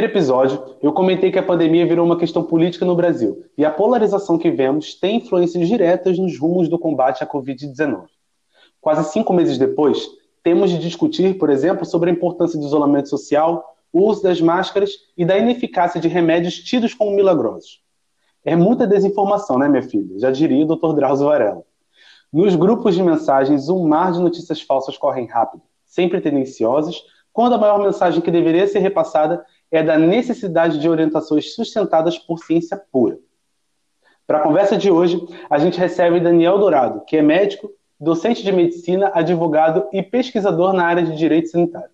Primeiro episódio, eu comentei que a pandemia virou uma questão política no Brasil e a polarização que vemos tem influências diretas nos rumos do combate à Covid-19. Quase cinco meses depois, temos de discutir, por exemplo, sobre a importância do isolamento social, o uso das máscaras e da ineficácia de remédios tidos como milagrosos. É muita desinformação, né, minha filha? Já diria o Dr. Drauzio Varela. Nos grupos de mensagens, um mar de notícias falsas correm rápido, sempre tendenciosas, quando a maior mensagem que deveria ser repassada é da necessidade de orientações sustentadas por ciência pura. Para a conversa de hoje, a gente recebe Daniel Dourado, que é médico, docente de medicina, advogado e pesquisador na área de direito sanitário.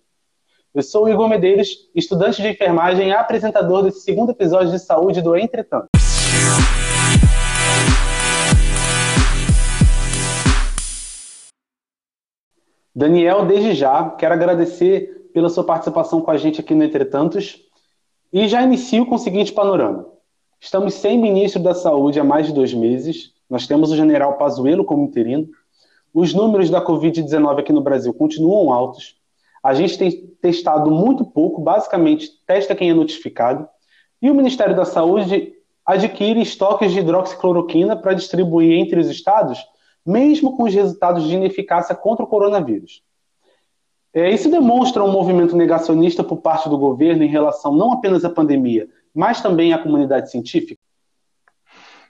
Eu sou o Igor Medeiros, estudante de enfermagem e apresentador desse segundo episódio de saúde do Entretanto. Daniel, desde já, quero agradecer pela sua participação com a gente aqui no Entretantos e já inicio com o seguinte panorama. Estamos sem ministro da Saúde há mais de dois meses, nós temos o general Pazuello como interino, os números da Covid-19 aqui no Brasil continuam altos, a gente tem testado muito pouco, basicamente testa quem é notificado, e o Ministério da Saúde adquire estoques de hidroxicloroquina para distribuir entre os estados mesmo com os resultados de ineficácia contra o coronavírus. É, isso demonstra um movimento negacionista por parte do governo em relação não apenas à pandemia, mas também à comunidade científica?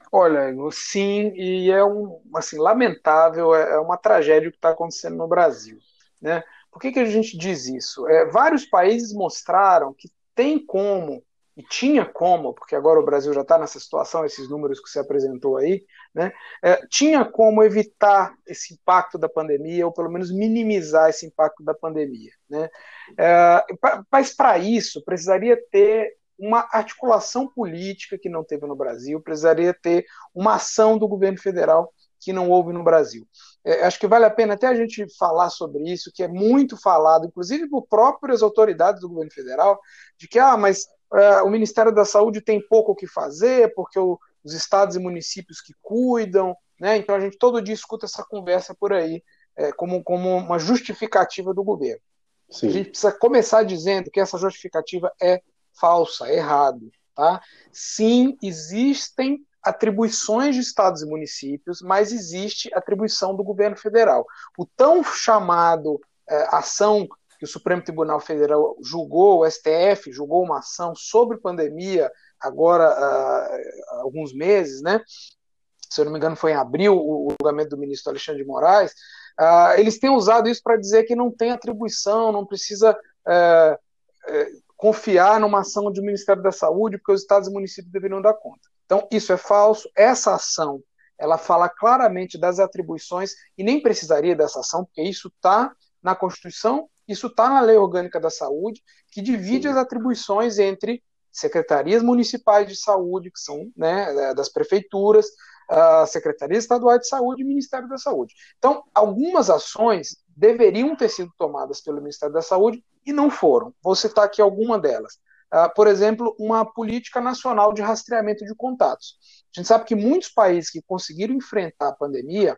Olha, sim, e é um assim lamentável, é, é uma tragédia o que está acontecendo no Brasil, né? Por que, que a gente diz isso? É, vários países mostraram que tem como e tinha como, porque agora o Brasil já está nessa situação, esses números que você apresentou aí, né, é, tinha como evitar esse impacto da pandemia, ou pelo menos minimizar esse impacto da pandemia. Né? É, mas para isso precisaria ter uma articulação política que não teve no Brasil, precisaria ter uma ação do governo federal que não houve no Brasil. É, acho que vale a pena até a gente falar sobre isso, que é muito falado, inclusive por próprias autoridades do governo federal, de que, ah, mas é, o Ministério da Saúde tem pouco o que fazer, porque o, os estados e municípios que cuidam, né? Então a gente todo dia escuta essa conversa por aí é, como, como uma justificativa do governo. Sim. A gente precisa começar dizendo que essa justificativa é falsa, é errado. Tá? Sim, existem atribuições de estados e municípios, mas existe atribuição do governo federal. O tão chamado é, ação que o Supremo Tribunal Federal julgou, o STF julgou uma ação sobre pandemia agora há alguns meses, né? Se eu não me engano, foi em abril o julgamento do ministro Alexandre de Moraes. Uh, eles têm usado isso para dizer que não tem atribuição, não precisa uh, uh, confiar numa ação do Ministério da Saúde, porque os estados e municípios deveriam dar conta. Então, isso é falso. Essa ação ela fala claramente das atribuições e nem precisaria dessa ação, porque isso está na Constituição isso está na Lei Orgânica da Saúde, que divide as atribuições entre secretarias municipais de saúde, que são né, das prefeituras, uh, secretarias estaduais de saúde e Ministério da Saúde. Então, algumas ações deveriam ter sido tomadas pelo Ministério da Saúde e não foram. Vou citar aqui alguma delas. Uh, por exemplo, uma política nacional de rastreamento de contatos. A gente sabe que muitos países que conseguiram enfrentar a pandemia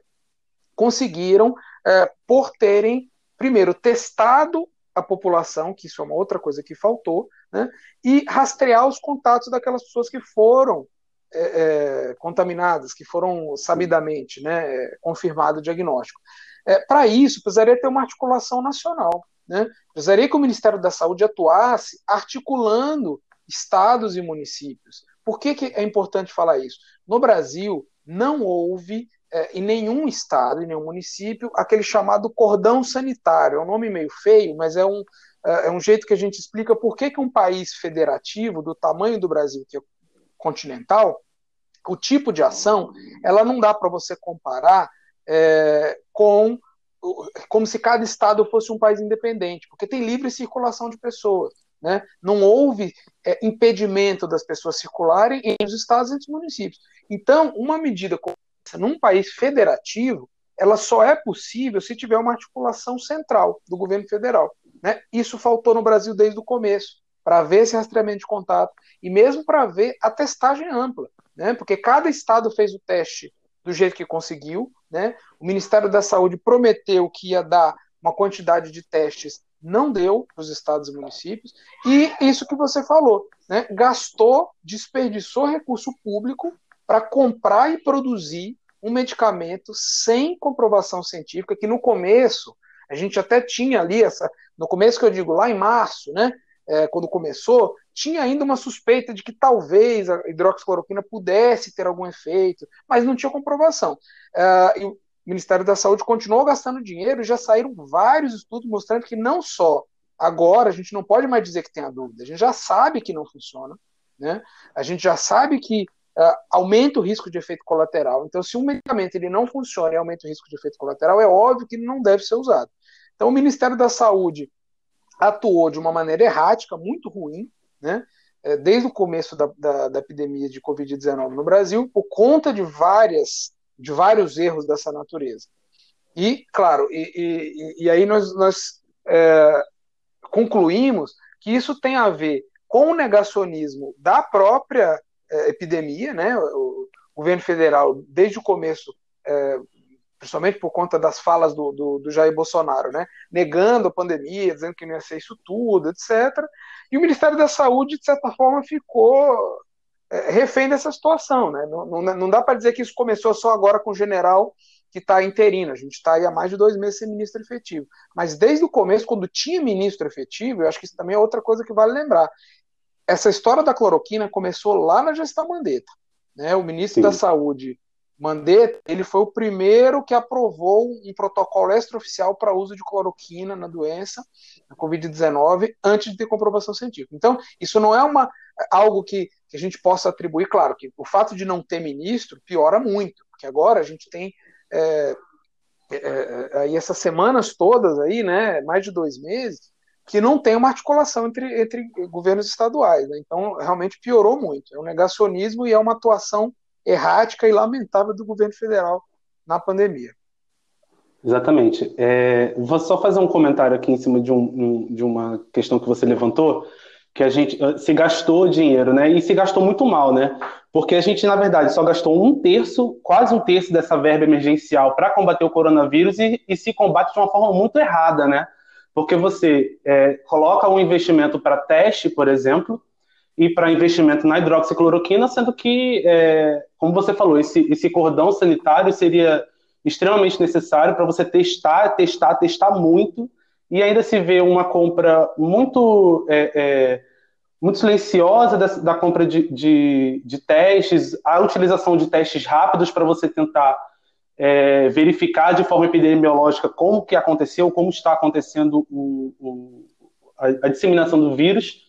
conseguiram, uh, por terem primeiro, testado a população, que isso é uma outra coisa que faltou, né, e rastrear os contatos daquelas pessoas que foram é, é, contaminadas, que foram sabidamente né, confirmado o diagnóstico. É, Para isso, precisaria ter uma articulação nacional. Né? Precisaria que o Ministério da Saúde atuasse articulando estados e municípios. Por que, que é importante falar isso? No Brasil, não houve é, em nenhum estado, em nenhum município, aquele chamado cordão sanitário. É um nome meio feio, mas é um, é, é um jeito que a gente explica por que, que um país federativo, do tamanho do Brasil, que é continental, o tipo de ação, ela não dá para você comparar é, com como se cada estado fosse um país independente, porque tem livre circulação de pessoas. Né? Não houve é, impedimento das pessoas circularem entre os estados e entre os municípios. Então, uma medida como num país federativo, ela só é possível se tiver uma articulação central do governo federal. Né? Isso faltou no Brasil desde o começo, para ver esse rastreamento de contato e mesmo para ver a testagem ampla, né? porque cada estado fez o teste do jeito que conseguiu. Né? O Ministério da Saúde prometeu que ia dar uma quantidade de testes não deu para os estados e municípios, e isso que você falou, né, gastou, desperdiçou recurso público para comprar e produzir um medicamento sem comprovação científica, que no começo, a gente até tinha ali, essa, no começo que eu digo, lá em março, né, é, quando começou, tinha ainda uma suspeita de que talvez a hidroxicloroquina pudesse ter algum efeito, mas não tinha comprovação. Uh, e o Ministério da Saúde continuou gastando dinheiro, já saíram vários estudos mostrando que não só agora a gente não pode mais dizer que tem a dúvida, a gente já sabe que não funciona, né? A gente já sabe que uh, aumenta o risco de efeito colateral. Então, se um medicamento ele não funciona e aumenta o risco de efeito colateral, é óbvio que ele não deve ser usado. Então, o Ministério da Saúde atuou de uma maneira errática, muito ruim, né? É, desde o começo da, da, da epidemia de Covid-19 no Brasil, por conta de várias de vários erros dessa natureza. E, claro, e, e, e aí nós, nós é, concluímos que isso tem a ver com o negacionismo da própria é, epidemia, né? O, governo federal, desde o começo, é, principalmente por conta das falas do, do, do, Jair Bolsonaro, né? negando a pandemia, dizendo que não ia ser isso tudo, etc. E o Ministério da Saúde, de certa forma, ficou é, refém dessa situação. Né? Não, não, não dá para dizer que isso começou só agora com o general que está interino. A gente está aí há mais de dois meses sem ministro efetivo. Mas desde o começo, quando tinha ministro efetivo, eu acho que isso também é outra coisa que vale lembrar. Essa história da cloroquina começou lá na gestão Mandetta. Né? O ministro Sim. da Saúde Mandetta, ele foi o primeiro que aprovou um protocolo extraoficial para uso de cloroquina na doença, na Covid-19, antes de ter comprovação científica. Então, isso não é uma, algo que, que, a gente possa atribuir, claro, que o fato de não ter ministro piora muito, porque agora a gente tem é, é, aí essas semanas todas aí, né, mais de dois meses, que não tem uma articulação entre, entre governos estaduais. Né? Então, realmente piorou muito. É um negacionismo e é uma atuação errática e lamentável do governo federal na pandemia. Exatamente. É, vou só fazer um comentário aqui em cima de, um, de uma questão que você levantou, que a gente eh, se gastou dinheiro, né? E se gastou muito mal, né? Porque a gente, na verdade, só gastou um terço, quase um terço dessa verba emergencial para combater o coronavírus e, e, se combate de uma forma muito errada, né? Porque você é, coloca um investimento para teste, por exemplo, e para investimento na hidroxicloroquina, sendo que, é, como você falou, esse, esse cordão sanitário seria extremamente necessário para você testar, testar, testar muito, e ainda se vê uma compra muito, é, é, muito silenciosa da, da compra de, de, de, testes, a utilização de testes rápidos para você tentar é, verificar de forma epidemiológica como que aconteceu, como está acontecendo o, o, a, a disseminação do vírus,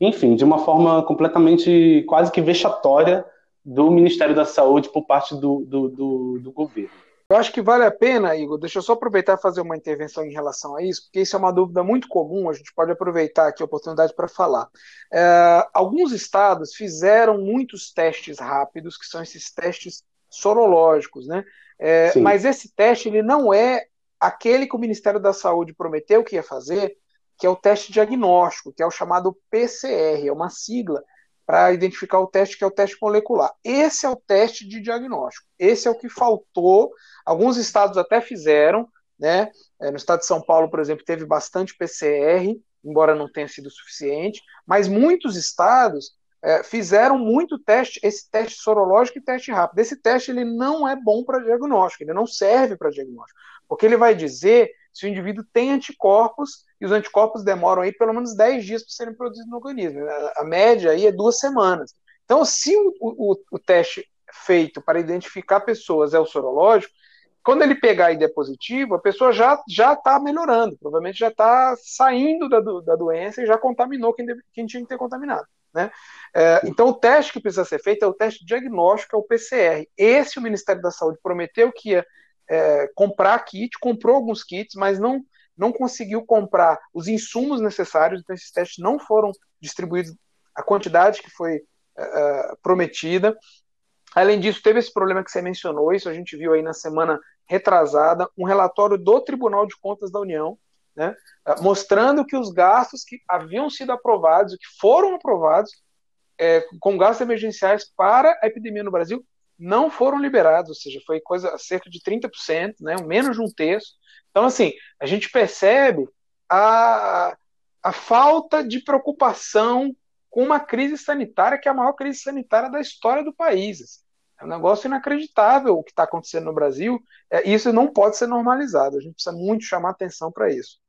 enfim, de uma forma completamente quase que vexatória do Ministério da Saúde por parte do, do, do, do governo. Eu acho que vale a pena, Igor, deixa eu só aproveitar e fazer uma intervenção em relação a isso, porque isso é uma dúvida muito comum, a gente pode aproveitar aqui a oportunidade para falar. É, alguns estados fizeram muitos testes rápidos, que são esses testes sorológicos, né? É, mas esse teste ele não é aquele que o Ministério da Saúde prometeu que ia fazer que é o teste diagnóstico, que é o chamado PCR, é uma sigla para identificar o teste que é o teste molecular. Esse é o teste de diagnóstico. Esse é o que faltou. Alguns estados até fizeram, né? É, no estado de São Paulo, por exemplo, teve bastante PCR, embora não tenha sido suficiente, mas muitos estados é, fizeram muito teste, esse teste sorológico e teste rápido. Esse teste ele não é bom para diagnóstico, ele não serve para diagnóstico, porque ele vai dizer se o indivíduo tem anticorpos e os anticorpos demoram aí pelo menos 10 dias para serem produzidos no organismo. A, média aí é duas semanas. Então, se o, o, o teste feito para identificar pessoas é o sorológico, quando ele pegar der positivo, a pessoa já já está melhorando, provavelmente já está saindo da, da doença e já contaminou quem, deve, quem tinha que ter contaminado. Né? É, então, o teste que precisa ser feito é o teste diagnóstico, é o PCR. Esse o Ministério da Saúde prometeu que ia é, comprar kit, comprou alguns kits, mas não, não conseguiu comprar os insumos necessários, então esses testes não foram distribuídos a quantidade que foi é, é, prometida. Além disso, teve esse problema que você mencionou, isso a gente viu aí na semana retrasada, um relatório do Tribunal de Contas da União, né, mostrando que os gastos que haviam sido aprovados, que foram aprovados, é, com gastos emergenciais para a epidemia no Brasil, não foram liberados, ou seja, foi coisa cerca de 30%, né, menos de um terço. Então, assim, a gente percebe a, a falta de preocupação com uma crise sanitária que é a maior crise sanitária da história do país. É um negócio inacreditável o que está acontecendo no Brasil. É, isso não pode ser normalizado. A gente precisa muito chamar atenção para isso.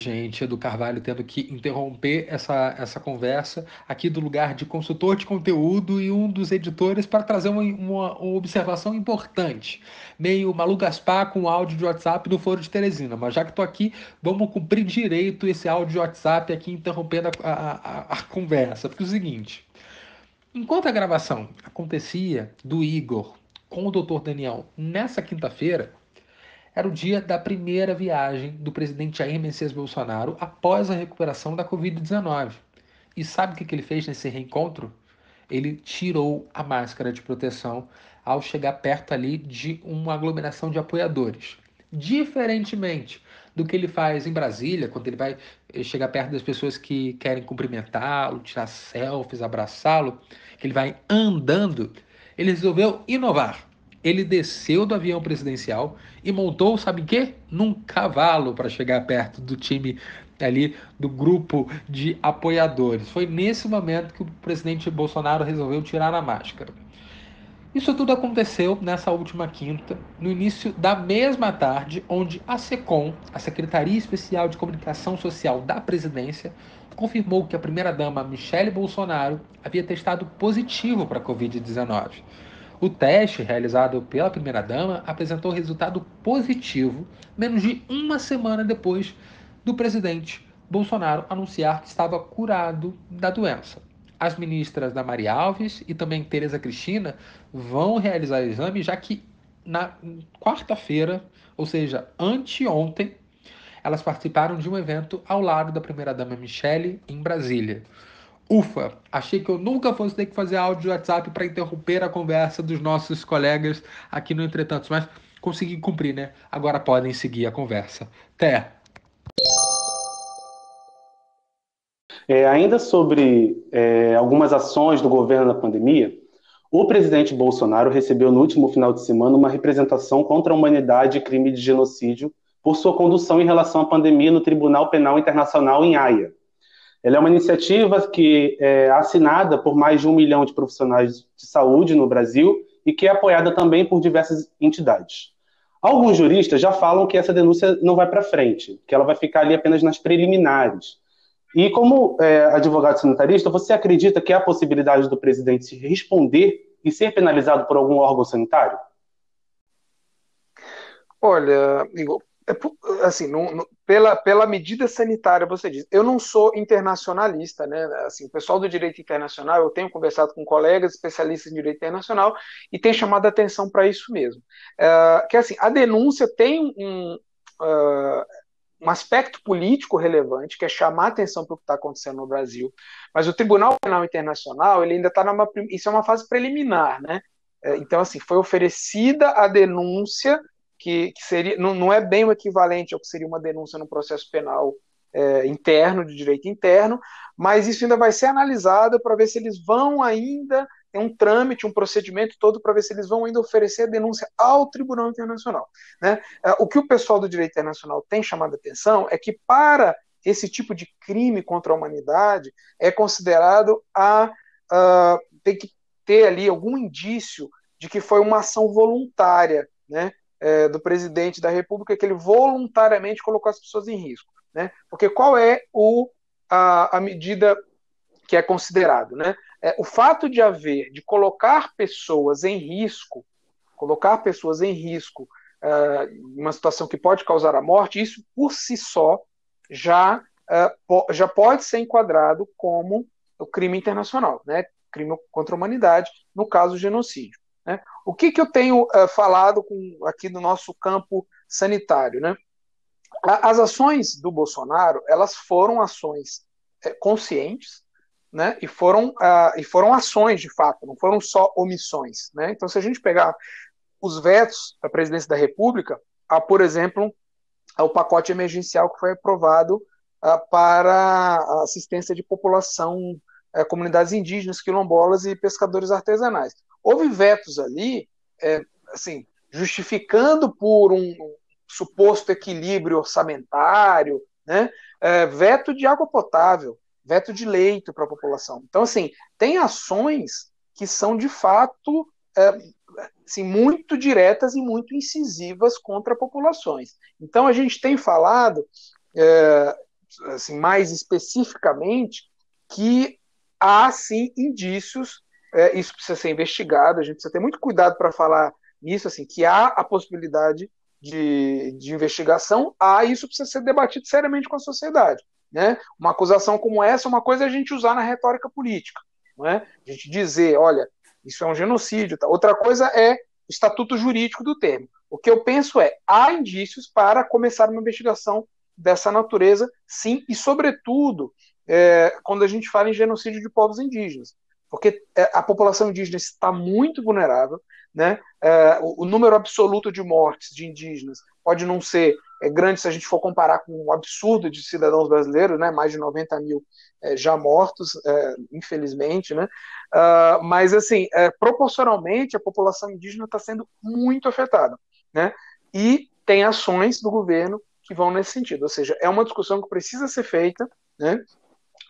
Gente do Carvalho tendo que interromper essa, essa conversa aqui do lugar de consultor de conteúdo e um dos editores para trazer uma, uma, uma observação importante. Meio Malu Gaspar com áudio de WhatsApp do Foro de Teresina, mas já que estou aqui, vamos cumprir direito esse áudio de WhatsApp aqui interrompendo a, a, a, conversa. Porque é o seguinte, enquanto a gravação acontecia do Igor com o Dr. Daniel nessa quinta-feira, era o dia da primeira viagem do presidente Jair Messias Bolsonaro após a recuperação da Covid-19. E sabe o que ele fez nesse reencontro? Ele tirou a máscara de proteção ao chegar perto ali de uma aglomeração de apoiadores. Diferentemente do que ele faz em Brasília, quando ele vai eh, chegar perto das pessoas que querem cumprimentá-lo, tirar selfies, abraçá-lo, que ele vai andando, ele resolveu inovar ele desceu do avião presidencial e montou, sabe o quê? Num cavalo para chegar perto do time ali do grupo de apoiadores. Foi nesse momento que o presidente Bolsonaro resolveu tirar a máscara. Isso tudo aconteceu nessa última quinta, no início da mesma tarde, onde a SECOM, a Secretaria Especial de Comunicação Social da Presidência, confirmou que a primeira-dama Michele Bolsonaro havia testado positivo para a Covid-19. O teste realizado pela primeira-dama apresentou resultado positivo menos de uma semana depois do presidente Bolsonaro anunciar que estava curado da doença. As ministras da Maria Alves e também Tereza Cristina vão realizar o exame, já que na quarta-feira, ou seja, anteontem, elas participaram de um evento ao lado da primeira-dama Michele em Brasília. Ufa, achei que eu nunca fosse ter que fazer áudio de WhatsApp para interromper a conversa dos nossos colegas aqui no Entretanto, mas consegui cumprir, né? Agora podem seguir a conversa. Até! É, ainda sobre é, algumas ações do governo na pandemia, o presidente Bolsonaro recebeu no último final de semana uma representação contra a humanidade e crime de genocídio por sua condução em relação à pandemia no Tribunal Penal Internacional em Haia. Ela é uma iniciativa que é assinada por mais de um milhão de profissionais de saúde no Brasil e que é apoiada também por diversas entidades. Alguns juristas já falam que essa denúncia não vai para frente, que ela vai ficar ali apenas nas preliminares. E como é, advogado sanitarista, você acredita que há possibilidade do presidente se responder e ser penalizado por algum órgão sanitário? Olha, Igor, é, assim, não, não, pela, pela medida sanitária, você diz. Eu não sou internacionalista, né? Assim, o pessoal do direito internacional, eu tenho conversado com colegas especialistas em direito internacional e tem chamado a atenção para isso mesmo. Uh, que assim, a denúncia tem um, uh, um aspecto político relevante, que é chamar a atenção para o que está acontecendo no Brasil. Mas o Tribunal Penal Internacional, ele ainda está numa. Isso é uma fase preliminar, né? É, então, assim, foi oferecida a denúncia que, que seria não, não, é bem o equivalente ao que seria uma denúncia no processo penal é, interno, de direito interno, mas isso ainda vai ser analisado para ver se eles vão ainda tem um trâmite, um procedimento todo para ver se eles vão ainda oferecer a denúncia ao Tribunal Internacional. Né? É, o que o pessoal do direito internacional tem chamado a atenção é que para esse tipo de crime contra a humanidade é considerado a, a tem que ter ali algum indício de que foi uma ação voluntária, né? É, do presidente da República que ele voluntariamente colocou as pessoas em risco. Né? Porque qual é o, a, a medida que é considerado? Né? É, o fato de haver, de colocar pessoas em risco, colocar pessoas em risco uh, uma situação que pode causar a morte, isso por si só já, uh, já pode ser enquadrado como o crime internacional, né? crime contra a humanidade, no caso genocídio. Né? O que, que eu tenho uh, falado com, aqui no nosso campo sanitário? Né? As ações do Bolsonaro elas foram ações é, conscientes né? e, foram, uh, e foram ações de fato, não foram só omissões. Né? Então, se a gente pegar os vetos da presidência da República, há, por exemplo, o pacote emergencial que foi aprovado uh, para a assistência de população, uh, comunidades indígenas, quilombolas e pescadores artesanais houve vetos ali, é, assim, justificando por um, suposto equilíbrio orçamentário, né? É, veto de água potável, veto de leito para a população. Então, assim, tem ações que são de fato é, assim, muito diretas e muito incisivas contra populações. Então, a gente tem falado, é, assim, mais especificamente, que há sim indícios, é, isso precisa ser investigado, a gente precisa ter muito cuidado para falar nisso, assim, que há a possibilidade de, de investigação, há isso precisa ser debatido seriamente com a sociedade. Né? Uma acusação como essa, uma coisa é a gente usar na retórica política, não é? A gente dizer, olha, isso é um genocídio. Tá? Outra coisa é o estatuto jurídico do termo. O que eu penso é, há indícios para começar uma investigação dessa natureza, sim, e sobretudo é, quando a gente fala em genocídio de povos indígenas, porque é, a população indígena está muito vulnerável, né? É, o, número absoluto de mortes de indígenas pode não ser é, grande se a gente for comparar com o absurdo de cidadãos brasileiros, né? mais de 90 mil já mortos, infelizmente, né? Uh, mas, assim, proporcionalmente, a população indígena está sendo muito afetada, né? E tem ações do governo que vão nesse sentido, ou seja, é uma discussão que precisa ser feita, né?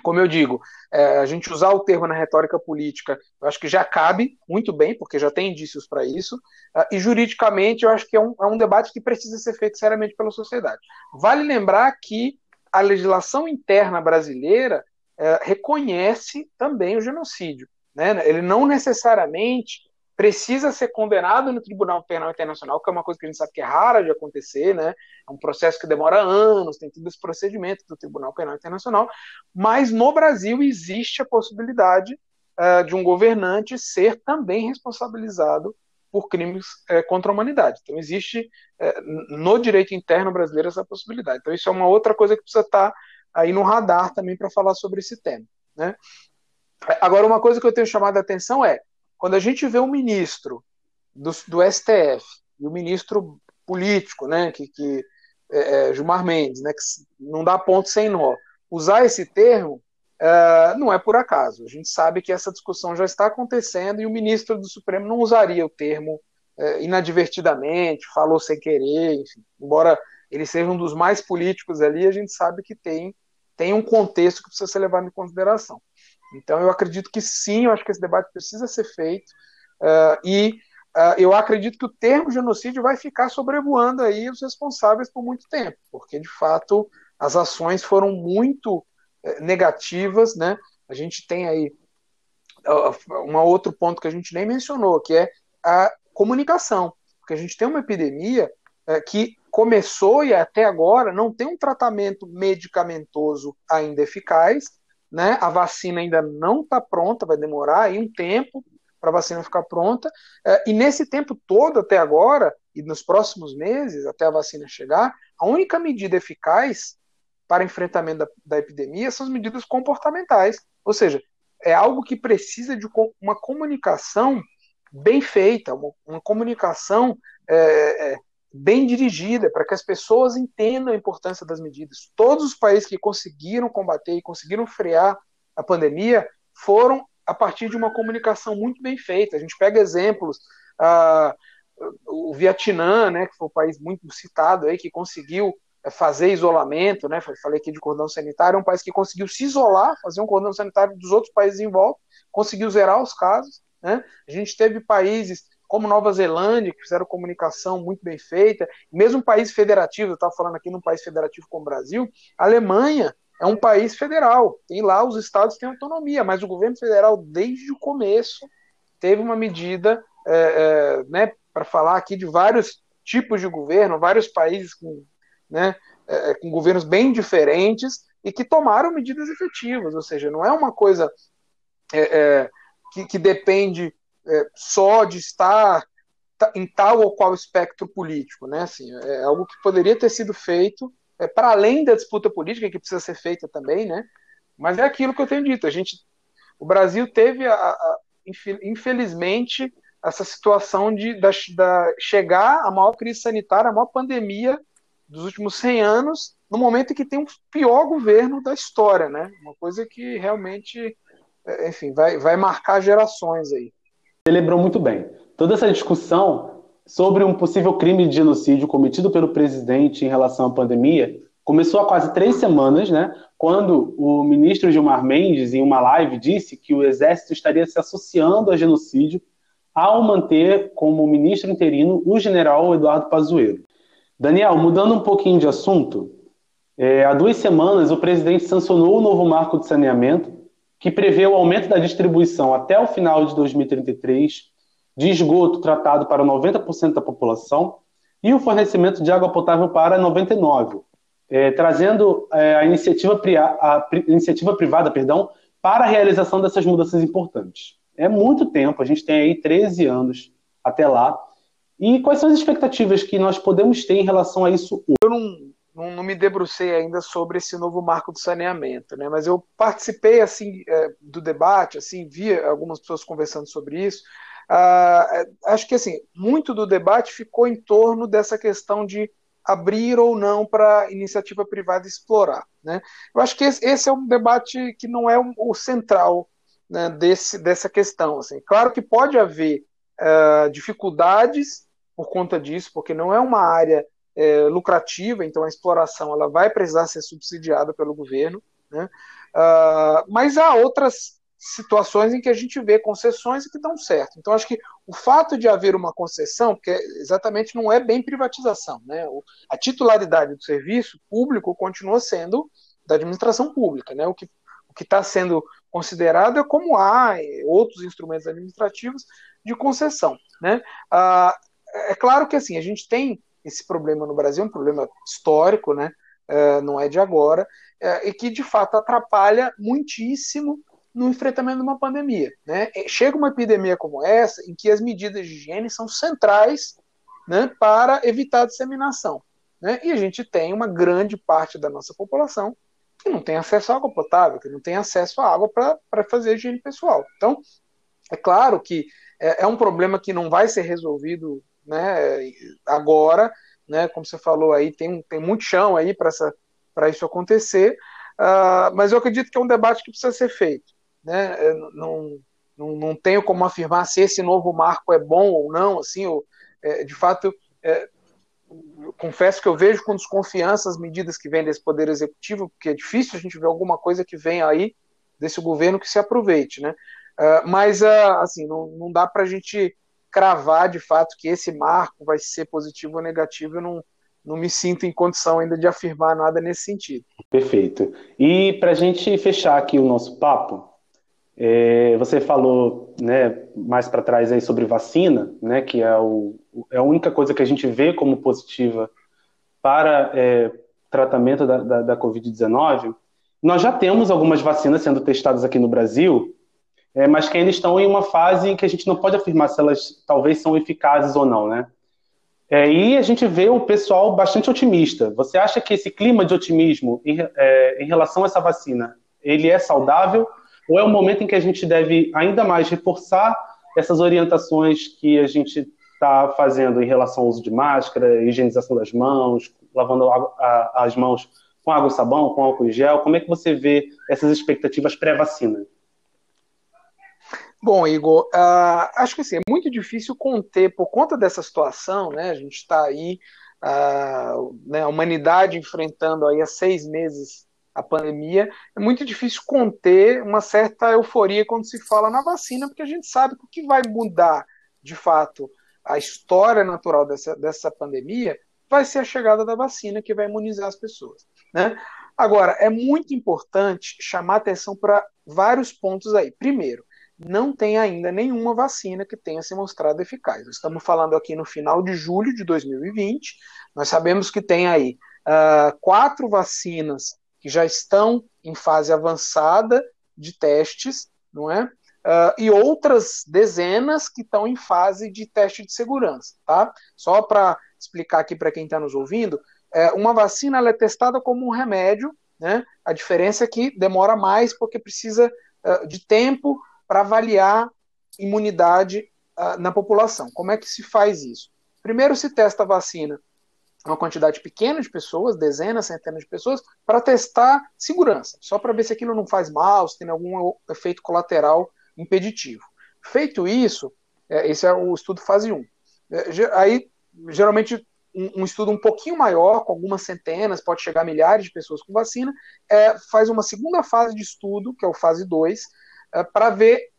Como eu digo, é, a gente usar o termo na retórica política, eu acho que já cabe muito bem, porque já tem indícios para isso, uh, e juridicamente eu acho que é um, é um debate que precisa ser feito seriamente pela sociedade. Vale lembrar que a legislação interna brasileira é, reconhece também o genocídio. Né? Ele não necessariamente precisa ser condenado no Tribunal Penal Internacional, que é uma coisa que a gente sabe que é rara de acontecer, né? É um processo que demora anos, tem todo esse procedimento do Tribunal Penal Internacional, mas no Brasil existe a possibilidade uh, de um governante ser também responsabilizado por crimes uh, contra a humanidade. Então existe uh, no direito interno brasileiro essa possibilidade. Então isso é uma outra coisa que precisa estar aí no radar também para falar sobre esse tema, né? Agora uma coisa que eu tenho chamado a atenção é quando a gente vê um ministro do, do STF e o um ministro político, né, que, que é, é, Gilmar Mendes, né, que não dá ponto sem nó, usar esse termo é, não é por acaso. A gente sabe que essa discussão já está acontecendo e o ministro do Supremo não usaria o termo é, inadvertidamente, falou sem querer, enfim, embora ele seja um dos mais políticos ali, a gente sabe que tem, tem um contexto que precisa ser levado em consideração. Então, eu acredito que sim, eu acho que esse debate precisa ser feito, uh, e uh, eu acredito que o termo genocídio vai ficar sobrevoando aí os responsáveis por muito tempo, porque, de fato, as ações foram muito uh, negativas, né? A gente tem aí um outro ponto que a gente nem mencionou, que é a comunicação, porque a gente tem uma epidemia que começou e até agora não tem um tratamento medicamentoso ainda eficaz, né? A vacina ainda não está pronta, vai demorar aí um tempo para a vacina ficar pronta. É, e nesse tempo todo até agora, e nos próximos meses, até a vacina chegar, a única medida eficaz para enfrentamento da, da epidemia são as medidas comportamentais. Ou seja, é algo que precisa de uma comunicação bem feita, uma, uma comunicação é, é, bem dirigida, para que as pessoas entendam a importância das medidas. Todos os países que conseguiram combater e conseguiram frear a pandemia foram a partir de uma comunicação muito bem feita. A gente pega exemplos, uh, o Vietnã, né, que foi um país muito citado aí, que conseguiu eh, fazer isolamento, né, falei aqui de cordão sanitário, é um país que conseguiu se isolar, fazer um cordão sanitário dos outros países em volta, conseguiu zerar os casos, né? A gente teve países como Nova Zelândia, que fizeram comunicação muito bem feita, mesmo país federativo, eu estava falando aqui num país federativo como o Brasil, a Alemanha é um país federal, tem lá os estados têm autonomia, mas o governo federal, desde o começo, teve uma medida, é, é, né, para falar aqui de vários tipos de governo, vários países com, né, é, com governos bem diferentes e que tomaram medidas efetivas, ou seja, não é uma coisa é, é, que, que depende é, só de estar em tal ou qual espectro político, né? Assim, é algo que poderia ter sido feito é, para além da disputa política que precisa ser feita também, né? Mas é aquilo que eu tenho dito. A gente, o Brasil teve, a, a, infelizmente, essa situação de da, da, chegar à maior crise sanitária, a maior pandemia dos últimos 100 anos, no momento em que tem o pior governo da história, né? Uma coisa que realmente, é, enfim, vai, vai marcar gerações aí. Lembrou muito bem. Toda essa discussão sobre um possível crime de genocídio cometido pelo presidente em relação à pandemia começou há quase três semanas, né, quando o ministro Gilmar Mendes, em uma live, disse que o Exército estaria se associando a genocídio ao manter como ministro interino o general Eduardo Pazuello. Daniel, mudando um pouquinho de assunto, é, há duas semanas o presidente sancionou o novo marco de saneamento, que prevê o aumento da distribuição até o final de 2033 de esgoto tratado para 90% da população e o fornecimento de água potável para 99%, é, trazendo é, a, iniciativa, a iniciativa privada perdão, para a realização dessas mudanças importantes. É muito tempo, a gente tem aí 13 anos até lá. E quais são as expectativas que nós podemos ter em relação a isso? Eu não, não, não me debrucei ainda sobre esse novo marco do saneamento, né? mas eu participei assim é, do debate, assim vi algumas pessoas conversando sobre isso. Ah, acho que assim muito do debate ficou em torno dessa questão de abrir ou não para iniciativa privada explorar. Né? Eu acho que esse é um debate que não é o central né, desse, dessa questão. Assim. Claro que pode haver uh, dificuldades por conta disso, porque não é uma área uh, lucrativa, então a exploração ela vai precisar ser subsidiada pelo governo. Né? Uh, mas há outras situações em que a gente vê concessões que dão certo. Então, acho que o fato de haver uma concessão, porque exatamente não é bem privatização, né? a titularidade do serviço público continua sendo da administração pública, né? O que o que está sendo considerado é como há outros instrumentos administrativos de concessão, né? Ah, é claro que assim a gente tem esse problema no Brasil, um problema histórico, né? É, não é de agora, é, e que de fato atrapalha muitíssimo no enfrentamento de uma pandemia. Né? Chega uma epidemia como essa, em que as medidas de higiene são centrais né, para evitar a disseminação. Né? E a gente tem uma grande parte da nossa população que não tem acesso à água potável, que não tem acesso à água para fazer higiene pessoal. Então, é claro que é, é, um problema que não vai ser resolvido né, agora, né, como você falou aí, tem, tem muito chão aí para isso acontecer, uh, mas eu acredito que é um debate que precisa ser feito né? Não, não, não tenho como afirmar se esse novo marco é bom ou não, assim, eu, é, de fato, é, confesso que eu vejo com desconfiança as medidas que vêm desse poder executivo, porque é difícil a gente ver alguma coisa que vem aí desse governo que se aproveite, né? Uh, mas, uh, assim, não, não dá para a gente cravar de fato que esse marco vai ser positivo ou negativo, eu não, não me sinto em condição ainda de afirmar nada nesse sentido. Perfeito. E para a gente fechar aqui o nosso papo, é, você falou né, mais para trás aí sobre vacina, né, que é, o, é a única coisa que a gente vê como positiva para é, tratamento da, da, da Covid-19. Nós já temos algumas vacinas sendo testadas aqui no Brasil, é, mas que ainda estão em uma fase em que a gente não pode afirmar se elas talvez são eficazes ou não, né? É, e a gente vê o pessoal bastante otimista. Você acha que esse clima de otimismo em, é, em relação a essa vacina, ele é saudável ou é um momento em que a gente deve ainda mais reforçar essas orientações que a gente está fazendo em relação ao uso de máscara, higienização das mãos, lavando as mãos com água e sabão, com álcool e gel? Como é que você vê essas expectativas pré-vacina? Bom, Igor, uh, acho que assim, é muito difícil conter, por conta dessa situação, né? A gente está aí, uh, né, a humanidade enfrentando aí há seis meses a pandemia, é muito difícil conter uma certa euforia quando se fala na vacina, porque a gente sabe que o que vai mudar, de fato, a história natural dessa, dessa pandemia vai ser a chegada da vacina que vai imunizar as pessoas. Né? Agora, é muito importante chamar atenção para vários pontos aí. Primeiro, não tem ainda nenhuma vacina que tenha se mostrado eficaz. Estamos falando aqui no final de julho de 2020. Nós sabemos que tem aí uh, quatro vacinas que já estão em fase avançada de testes, não é? Uh, e outras dezenas que estão em fase de teste de segurança, tá? Só para explicar aqui para quem está nos ouvindo, é, uma vacina é testada como um remédio, né? A diferença é que demora mais porque precisa uh, de tempo para avaliar imunidade uh, na população. Como é que se faz isso? Primeiro se testa a vacina uma quantidade pequena de pessoas, dezenas, centenas de pessoas, para testar segurança, só para ver se aquilo não faz mal, se tem algum efeito colateral impeditivo. Feito isso, é, esse é o estudo fase 1. Aí, geralmente, um, estudo um pouquinho maior, com algumas centenas, pode chegar a milhares de pessoas com vacina, é, faz uma segunda fase de estudo, que é o fase 2, é, para ver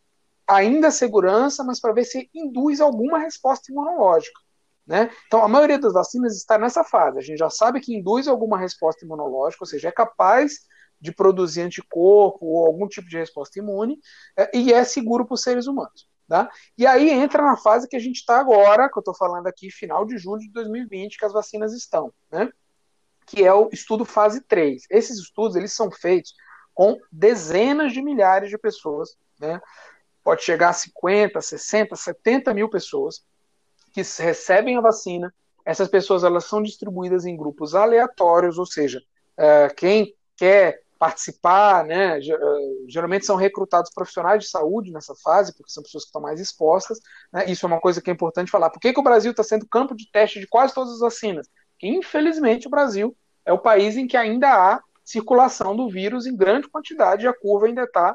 ainda a segurança, mas para ver se induz alguma resposta imunológica. Né? Então, a maioria das vacinas está nessa fase. A gente já sabe que induz alguma resposta imunológica, ou seja, é capaz de produzir anticorpo ou algum tipo de resposta imune, é, e é seguro para os seres humanos. Tá? E aí entra na fase que a gente está agora, que eu estou falando aqui, final de julho de 2020, que as vacinas estão, né? que é o estudo fase 3. Esses estudos eles são feitos com dezenas de milhares de pessoas, né? pode chegar a 50, 60, 70 mil pessoas que recebem a vacina. Essas pessoas elas são distribuídas em grupos aleatórios, ou seja, uh, quem quer participar, né? Geralmente são recrutados profissionais de saúde nessa fase, porque são pessoas que estão mais expostas. Né? Isso é uma coisa que é importante falar. Por que, que o Brasil está sendo campo de teste de quase todas as vacinas? Infelizmente, o Brasil é o país em que ainda há circulação do vírus em grande quantidade e a curva ainda está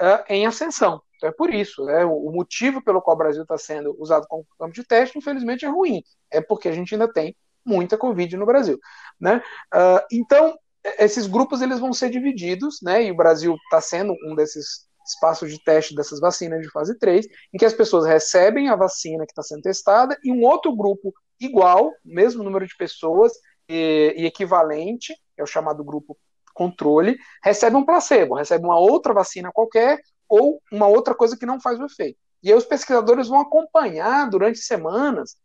uh, em ascensão. Então é por isso. Né? O motivo pelo qual o Brasil está sendo usado como campo de teste, infelizmente, é ruim. É porque a gente ainda tem muita Covid no Brasil. Né? Uh, então, esses grupos eles vão ser divididos, né? E o Brasil está sendo um desses espaços de teste dessas vacinas de fase 3, em que as pessoas recebem a vacina que está sendo testada e um outro grupo igual, mesmo número de pessoas e, e equivalente, é o chamado grupo controle, recebe um placebo, recebe uma outra vacina qualquer ou uma outra coisa que não faz o efeito. E aí os pesquisadores vão acompanhar durante semanas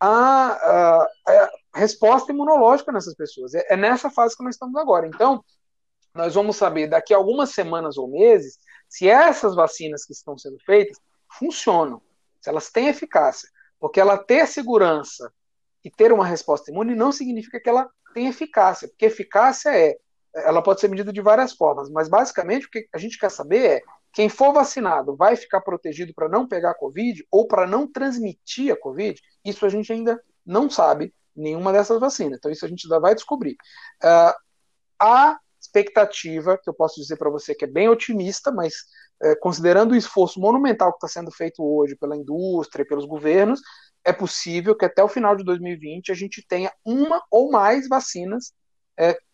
a, a, a resposta imunológica nessas pessoas. É, é nessa fase que nós estamos agora. Então, nós vamos saber daqui a algumas semanas ou meses se essas vacinas que estão sendo feitas funcionam, se elas têm eficácia. Porque ela ter segurança e ter uma resposta imune não significa que ela tem eficácia, porque eficácia é, ela pode ser medida de várias formas, mas basicamente o que a gente quer saber é quem for vacinado vai ficar protegido para não pegar a Covid ou para não transmitir a Covid? Isso a gente ainda não sabe nenhuma dessas vacinas. Então, isso a gente ainda vai descobrir. Uh, a expectativa, que eu posso dizer para você que é bem otimista, mas uh, considerando o esforço monumental que está sendo feito hoje pela indústria pelos governos, é possível que até o final de 2020 a gente tenha uma ou mais vacinas uh,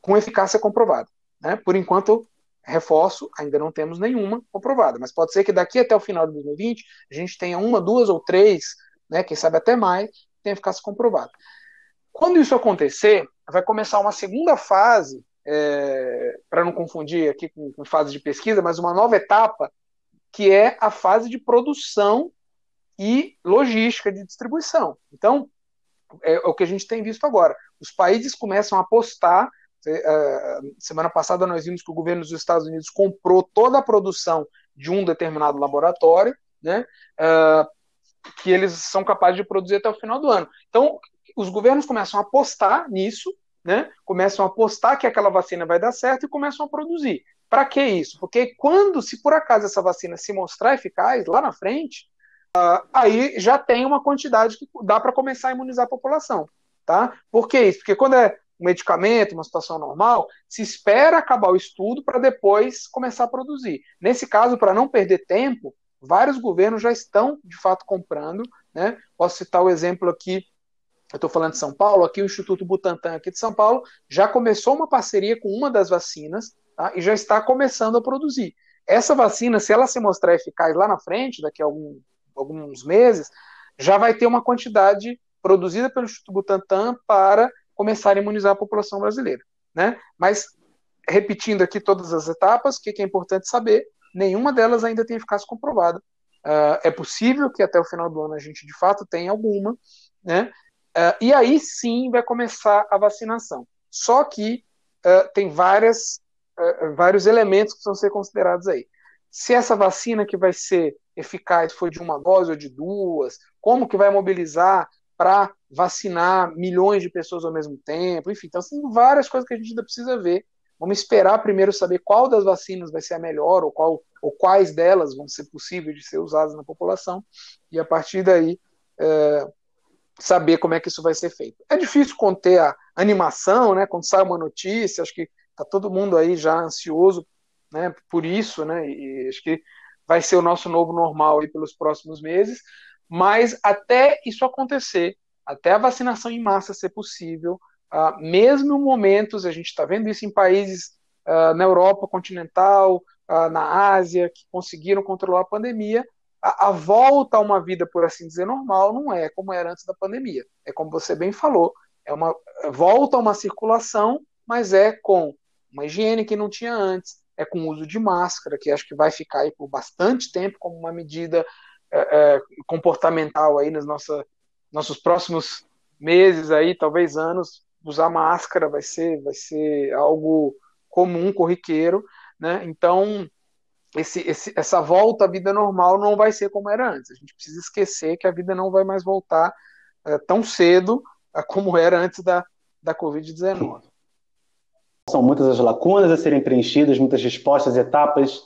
com eficácia comprovada. Né? Por enquanto, reforço, ainda não temos nenhuma comprovada, mas pode ser que daqui até o final de 2020 a gente tenha uma, duas ou três, né, quem sabe até mais, tenha eficácia comprovada. Quando isso acontecer, vai começar uma segunda fase, é, para não confundir aqui com, com fase de pesquisa, mas uma nova etapa, que é a fase de produção e logística de distribuição. Então, é, é o que a gente tem visto agora. Os países começam a apostar semana passada nós vimos que o governo dos Estados Unidos comprou toda a produção de um determinado laboratório, né, é, que eles são capazes de produzir até o final do ano. Então, os governos começam a apostar nisso, né, começam a apostar que aquela vacina vai dar certo e começam a produzir. Para que isso? Porque quando, se por acaso essa vacina se mostrar eficaz lá na frente, uh, aí já tem uma quantidade que dá para começar a imunizar a população. Tá? Por que isso? Porque quando é um medicamento, uma situação normal, se espera acabar o estudo para depois começar a produzir. Nesse caso, para não perder tempo, vários governos já estão de fato comprando. Né? Posso citar o exemplo aqui, eu estou falando de São Paulo, aqui o Instituto Butantan aqui de São Paulo já começou uma parceria com uma das vacinas tá? e já está começando a produzir. Essa vacina, se ela se mostrar eficaz lá na frente, daqui a algum, alguns meses, já vai ter uma quantidade produzida pelo Instituto Butantan para começar a imunizar a população brasileira. Né? Mas, repetindo aqui todas as etapas, o que, é importante saber? Nenhuma delas ainda tem eficácia comprovada. Uh, é possível que até o final do ano a gente de fato tenha alguma, né? Uh, e aí sim vai começar a vacinação. Só que uh, tem várias, vários elementos que precisam ser considerados aí. Se essa vacina que vai ser eficaz foi de uma dose ou de duas, como que vai mobilizar para vacinar milhões de pessoas ao mesmo tempo, enfim, então tem várias coisas que a gente ainda precisa ver. Vamos esperar primeiro saber qual das vacinas vai ser a melhor ou, qual, ou quais delas vão ser possíveis de ser usadas na população e a partir daí é, saber como é que isso vai ser feito. É difícil conter a animação, né? Quando sai uma notícia, acho que está todo mundo aí já ansioso, né? Por isso, né? E acho que vai ser o nosso novo normal aí pelos próximos meses Mas até isso acontecer, até a vacinação em massa ser possível, uh, mesmo em momentos, a gente está vendo isso em países uh, na Europa continental, uh, na Ásia, que conseguiram controlar a pandemia, a, a, volta a uma vida, por assim dizer, normal não é como era antes da pandemia. É como você bem falou, é uma volta a uma circulação, mas é com uma higiene que não tinha antes, é com o uso de máscara, que acho que vai ficar aí por bastante tempo como uma medida é, é, comportamental aí nos nossa, nossos próximos meses aí, talvez anos, usar máscara vai ser, vai ser algo comum, corriqueiro, né? Então, esse, esse, essa volta à vida normal não vai ser como era antes. A gente precisa esquecer que a vida não vai mais voltar é, tão cedo é, como era antes da, da Covid-19. São muitas as lacunas a serem preenchidas, muitas respostas, etapas,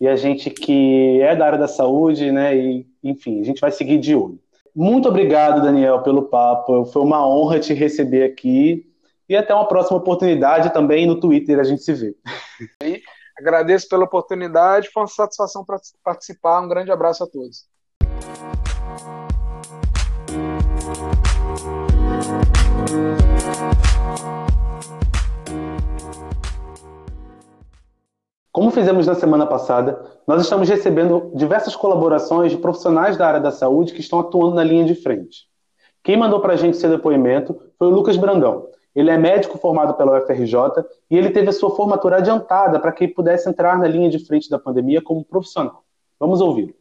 e a gente que é da área da saúde, né, e, enfim, a gente vai seguir de olho. Muito obrigado, Daniel, pelo papo. Foi uma honra te receber aqui. E até uma próxima oportunidade também no Twitter a gente se vê. Agradeço pela oportunidade, foi uma satisfação participar. Um grande abraço a todos. Como fizemos na semana passada, nós estamos recebendo diversas colaborações de profissionais da área da saúde que estão atuando na linha de frente. Quem mandou para a gente seu depoimento foi o Lucas Brandão. Ele é médico formado pela UFRJ e ele teve a sua formatura adiantada para que pudesse entrar na linha de frente da pandemia como profissional. Vamos ouvir.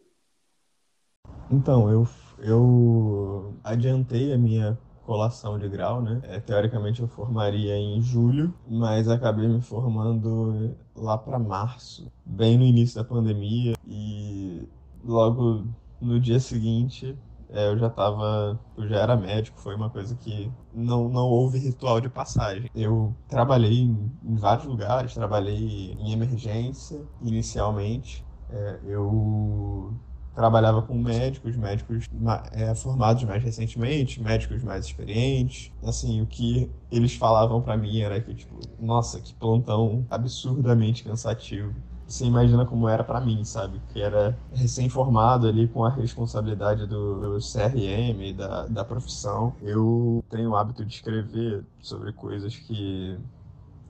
Então, eu, eu adiantei a minha colação de grau, né? É, teoricamente eu formaria em julho, mas acabei me formando lá para março, bem no início da pandemia e logo no dia seguinte é, eu já estava, eu já era médico, foi uma coisa que não, não houve ritual de passagem. Eu trabalhei em, em vários lugares, trabalhei em emergência inicialmente. É, eu trabalhava com médicos, médicos é, formados mais recentemente, médicos mais experientes. Assim, o que eles falavam para mim era que, tipo, nossa, que plantão absurdamente cansativo. Você imagina como era para mim, sabe? Que era recém-formado ali com a responsabilidade do, do CRM, da, da profissão. Eu tenho o hábito de escrever sobre coisas que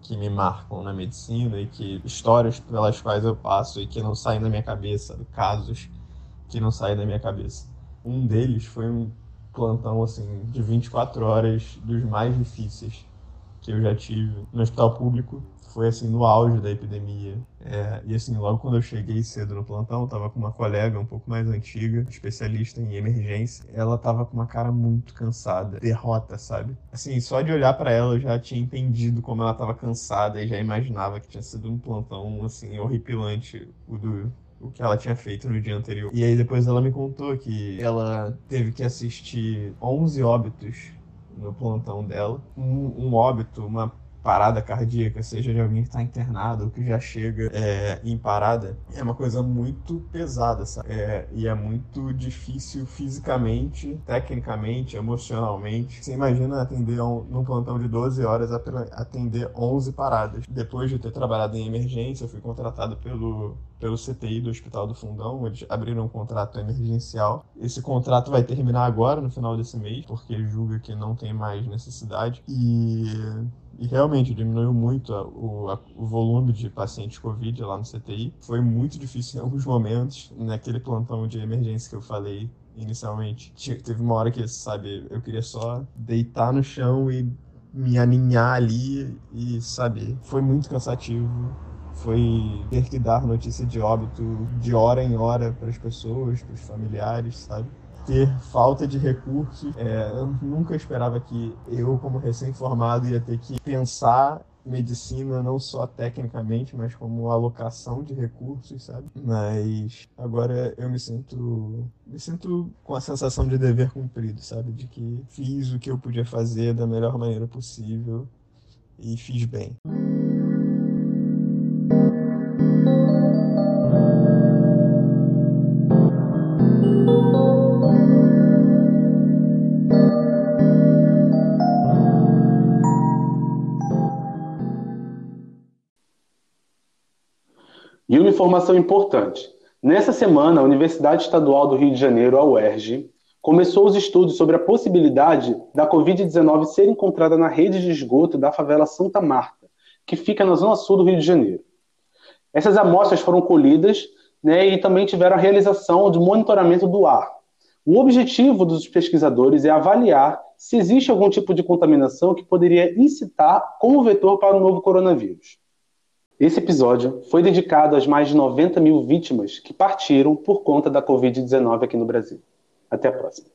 que me marcam na medicina e que histórias pelas quais eu passo e que não saem da minha cabeça, casos que não saem da minha cabeça. Um deles foi um plantão assim de 24 horas dos mais difíceis que eu já tive no hospital público. Foi assim no auge da epidemia. É, e assim, logo quando eu cheguei cedo no plantão, tava com uma colega um pouco mais antiga, especialista em emergência. Ela tava com uma cara muito cansada, derrota, sabe? Assim, só de olhar para ela eu já tinha entendido como ela tava cansada e já imaginava que tinha sido um plantão assim horripilante o do o que ela tinha feito no dia anterior. E aí depois ela me contou que ela teve que assistir 11 óbitos no plantão dela. Um, um óbito, uma parada cardíaca, seja de alguém que está internado ou que já chega é, em parada, é uma coisa muito pesada, sabe? É, e é muito difícil fisicamente, tecnicamente, emocionalmente. Você imagina atender um, num plantão de 12 horas, atender 11 paradas. Depois de ter trabalhado em emergência, eu fui contratado pelo pelo CTI do Hospital do Fundão, eles abriram um contrato emergencial. Esse contrato vai terminar agora, no final desse mês, porque julga que não tem mais necessidade. E e realmente diminuiu muito a, o, a, o volume de pacientes Covid lá no CTI. Foi muito difícil em alguns momentos, naquele plantão de emergência que eu falei inicialmente. Teve uma hora que, sabe, eu queria só deitar no chão e me aninhar ali e, sabe, foi muito cansativo. Foi ter que dar notícia de óbito de hora em hora para as pessoas, para os familiares, sabe? Ter falta de recursos. É, eu nunca esperava que eu, como recém-formado, ia ter que pensar medicina não só tecnicamente, mas como alocação de recursos, sabe? Mas agora eu me sinto me sinto com a sensação de dever cumprido, sabe? De que fiz o que eu podia fazer da melhor maneira possível e fiz bem. Informação importante. Nessa semana, a Universidade Estadual do Rio de Janeiro, a UERJ, começou os estudos sobre a possibilidade da Covid-19 ser encontrada na rede de esgoto da favela Santa Marta, que fica na zona sul do Rio de Janeiro. Essas amostras foram colhidas né, e também tiveram a realização de monitoramento do ar. O objetivo dos pesquisadores é avaliar se existe algum tipo de contaminação que poderia incitar como vetor para o novo coronavírus. Esse episódio foi dedicado às mais de 90 mil vítimas que partiram por conta da Covid-19 aqui no Brasil. Até a próxima.